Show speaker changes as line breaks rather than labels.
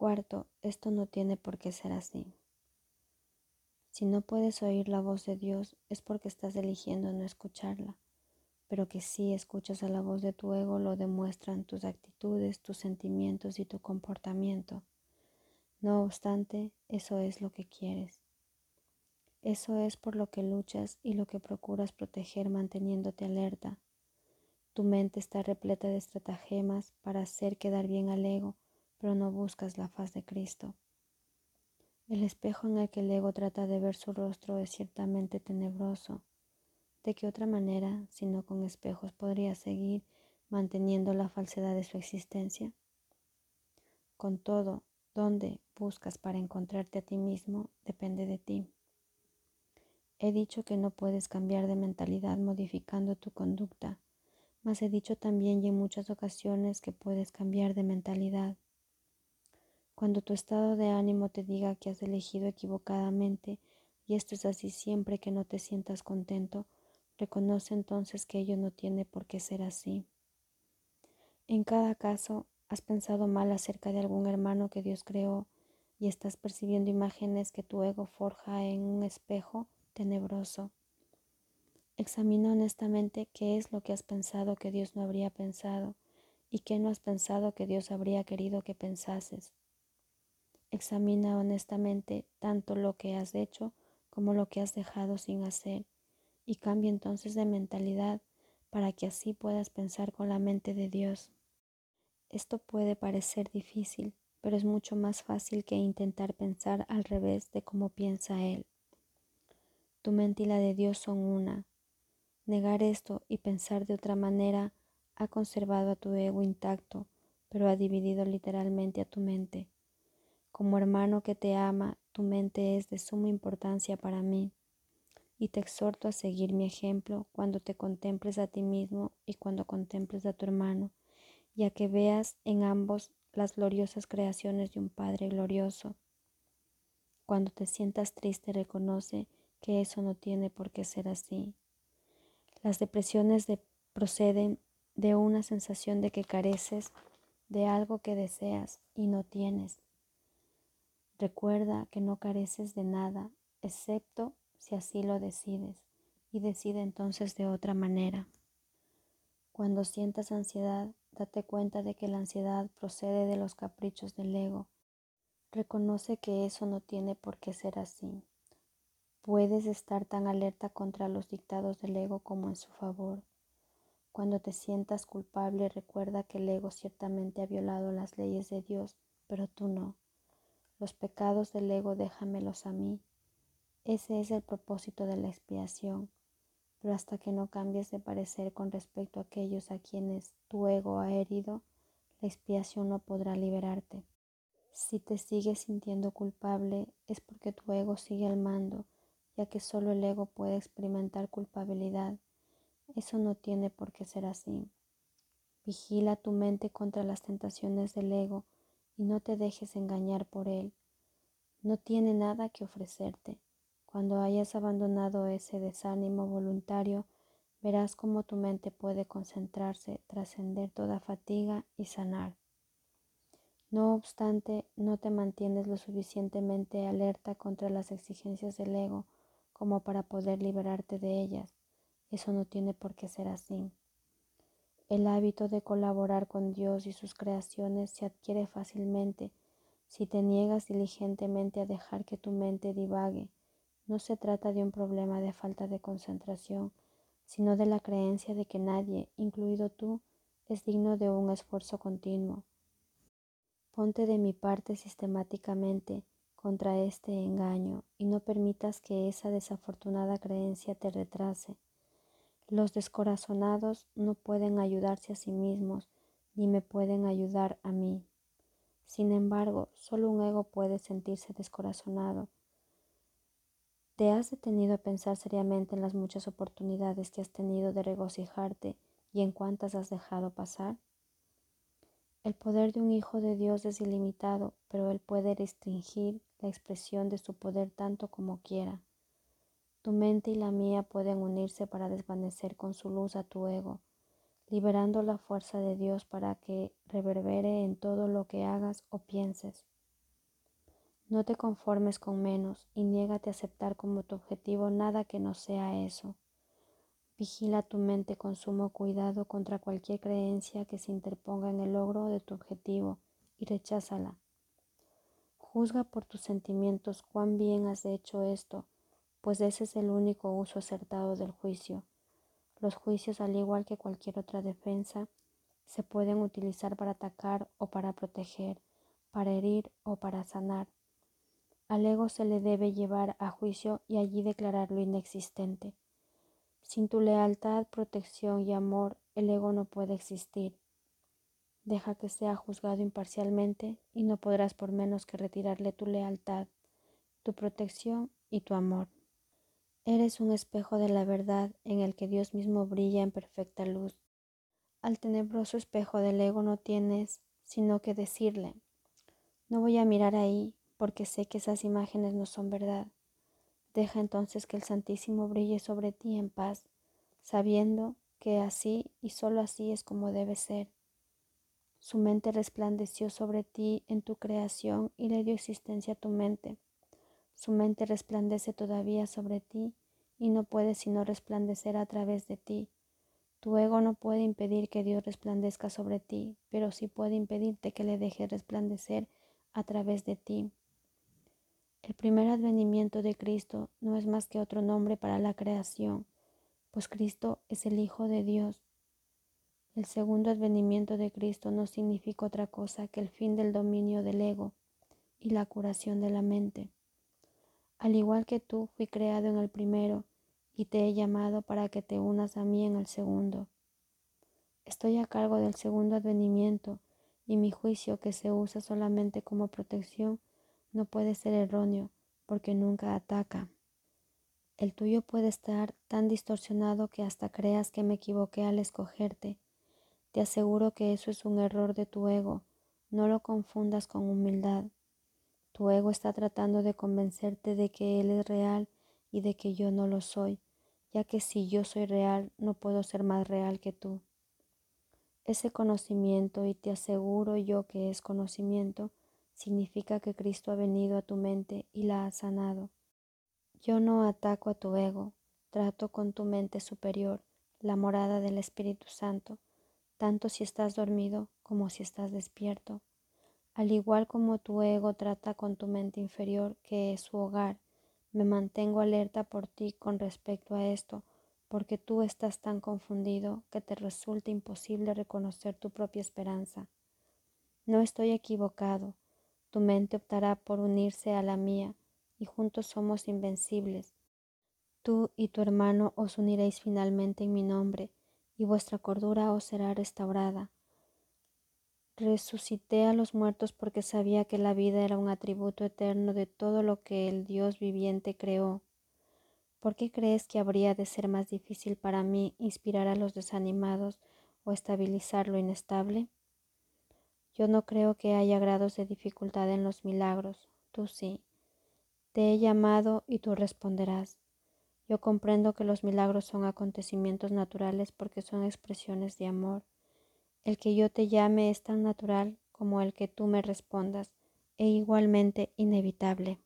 Cuarto, esto no tiene por qué ser así. Si no puedes oír la voz de Dios es porque estás eligiendo no escucharla, pero que si escuchas a la voz de tu ego lo demuestran tus actitudes, tus sentimientos y tu comportamiento. No obstante, eso es lo que quieres. Eso es por lo que luchas y lo que procuras proteger manteniéndote alerta. Tu mente está repleta de estratagemas para hacer quedar bien al ego, pero no buscas la faz de Cristo. El espejo en el que el ego trata de ver su rostro es ciertamente tenebroso. ¿De qué otra manera, si no con espejos, podría seguir manteniendo la falsedad de su existencia? Con todo, dónde buscas para encontrarte a ti mismo depende de ti. He dicho que no puedes cambiar de mentalidad modificando tu conducta, mas he dicho también y en muchas ocasiones que puedes cambiar de mentalidad cuando tu estado de ánimo te diga que has elegido equivocadamente, y esto es así siempre que no te sientas contento, reconoce entonces que ello no tiene por qué ser así. En cada caso, has pensado mal acerca de algún hermano que Dios creó y estás percibiendo imágenes que tu ego forja en un espejo tenebroso. Examina honestamente qué es lo que has pensado que Dios no habría pensado y qué no has pensado que Dios habría querido que pensases. Examina honestamente tanto lo que has hecho como lo que has dejado sin hacer y cambia entonces de mentalidad para que así puedas pensar con la mente de Dios. Esto puede parecer difícil, pero es mucho más fácil que intentar pensar al revés de cómo piensa Él. Tu mente y la de Dios son una. Negar esto y pensar de otra manera ha conservado a tu ego intacto, pero ha dividido literalmente a tu mente. Como hermano que te ama, tu mente es de suma importancia para mí y te exhorto a seguir mi ejemplo cuando te contemples a ti mismo y cuando contemples a tu hermano, y a que veas en ambos las gloriosas creaciones de un Padre glorioso. Cuando te sientas triste, reconoce que eso no tiene por qué ser así. Las depresiones proceden de una sensación de que careces de algo que deseas y no tienes. Recuerda que no careces de nada, excepto si así lo decides, y decide entonces de otra manera. Cuando sientas ansiedad, date cuenta de que la ansiedad procede de los caprichos del ego. Reconoce que eso no tiene por qué ser así. Puedes estar tan alerta contra los dictados del ego como en su favor. Cuando te sientas culpable, recuerda que el ego ciertamente ha violado las leyes de Dios, pero tú no. Los pecados del ego déjamelos a mí. Ese es el propósito de la expiación. Pero hasta que no cambies de parecer con respecto a aquellos a quienes tu ego ha herido, la expiación no podrá liberarte. Si te sigues sintiendo culpable es porque tu ego sigue al mando, ya que solo el ego puede experimentar culpabilidad. Eso no tiene por qué ser así. Vigila tu mente contra las tentaciones del ego y no te dejes engañar por él. No tiene nada que ofrecerte. Cuando hayas abandonado ese desánimo voluntario, verás cómo tu mente puede concentrarse, trascender toda fatiga y sanar. No obstante, no te mantienes lo suficientemente alerta contra las exigencias del ego como para poder liberarte de ellas. Eso no tiene por qué ser así. El hábito de colaborar con Dios y sus creaciones se adquiere fácilmente si te niegas diligentemente a dejar que tu mente divague. No se trata de un problema de falta de concentración, sino de la creencia de que nadie, incluido tú, es digno de un esfuerzo continuo. Ponte de mi parte sistemáticamente contra este engaño y no permitas que esa desafortunada creencia te retrase. Los descorazonados no pueden ayudarse a sí mismos ni me pueden ayudar a mí. Sin embargo, solo un ego puede sentirse descorazonado. ¿Te has detenido a pensar seriamente en las muchas oportunidades que has tenido de regocijarte y en cuántas has dejado pasar? El poder de un Hijo de Dios es ilimitado, pero Él puede restringir la expresión de su poder tanto como quiera. Tu mente y la mía pueden unirse para desvanecer con su luz a tu ego, liberando la fuerza de Dios para que reverbere en todo lo que hagas o pienses. No te conformes con menos y niégate a aceptar como tu objetivo nada que no sea eso. Vigila tu mente con sumo cuidado contra cualquier creencia que se interponga en el logro de tu objetivo y recházala. Juzga por tus sentimientos cuán bien has hecho esto, pues ese es el único uso acertado del juicio. Los juicios, al igual que cualquier otra defensa, se pueden utilizar para atacar o para proteger, para herir o para sanar. Al ego se le debe llevar a juicio y allí declararlo inexistente. Sin tu lealtad, protección y amor, el ego no puede existir. Deja que sea juzgado imparcialmente y no podrás por menos que retirarle tu lealtad, tu protección y tu amor. Eres un espejo de la verdad en el que Dios mismo brilla en perfecta luz. Al tenebroso espejo del ego no tienes sino que decirle, no voy a mirar ahí, porque sé que esas imágenes no son verdad. Deja entonces que el Santísimo brille sobre ti en paz, sabiendo que así y sólo así es como debe ser. Su mente resplandeció sobre ti en tu creación y le dio existencia a tu mente. Su mente resplandece todavía sobre ti y no puede sino resplandecer a través de ti. Tu ego no puede impedir que Dios resplandezca sobre ti, pero sí puede impedirte que le dejes resplandecer a través de ti. El primer advenimiento de Cristo no es más que otro nombre para la creación, pues Cristo es el Hijo de Dios. El segundo advenimiento de Cristo no significa otra cosa que el fin del dominio del ego y la curación de la mente. Al igual que tú, fui creado en el primero y te he llamado para que te unas a mí en el segundo. Estoy a cargo del segundo advenimiento y mi juicio que se usa solamente como protección no puede ser erróneo porque nunca ataca. El tuyo puede estar tan distorsionado que hasta creas que me equivoqué al escogerte. Te aseguro que eso es un error de tu ego. No lo confundas con humildad. Tu ego está tratando de convencerte de que Él es real y de que yo no lo soy, ya que si yo soy real no puedo ser más real que tú. Ese conocimiento, y te aseguro yo que es conocimiento, significa que Cristo ha venido a tu mente y la ha sanado. Yo no ataco a tu ego, trato con tu mente superior, la morada del Espíritu Santo, tanto si estás dormido como si estás despierto. Al igual como tu ego trata con tu mente inferior, que es su hogar, me mantengo alerta por ti con respecto a esto, porque tú estás tan confundido que te resulta imposible reconocer tu propia esperanza. No estoy equivocado, tu mente optará por unirse a la mía y juntos somos invencibles. Tú y tu hermano os uniréis finalmente en mi nombre y vuestra cordura os será restaurada. Resucité a los muertos porque sabía que la vida era un atributo eterno de todo lo que el Dios viviente creó. ¿Por qué crees que habría de ser más difícil para mí inspirar a los desanimados o estabilizar lo inestable? Yo no creo que haya grados de dificultad en los milagros, tú sí. Te he llamado y tú responderás. Yo comprendo que los milagros son acontecimientos naturales porque son expresiones de amor. El que yo te llame es tan natural como el que tú me respondas, e igualmente inevitable.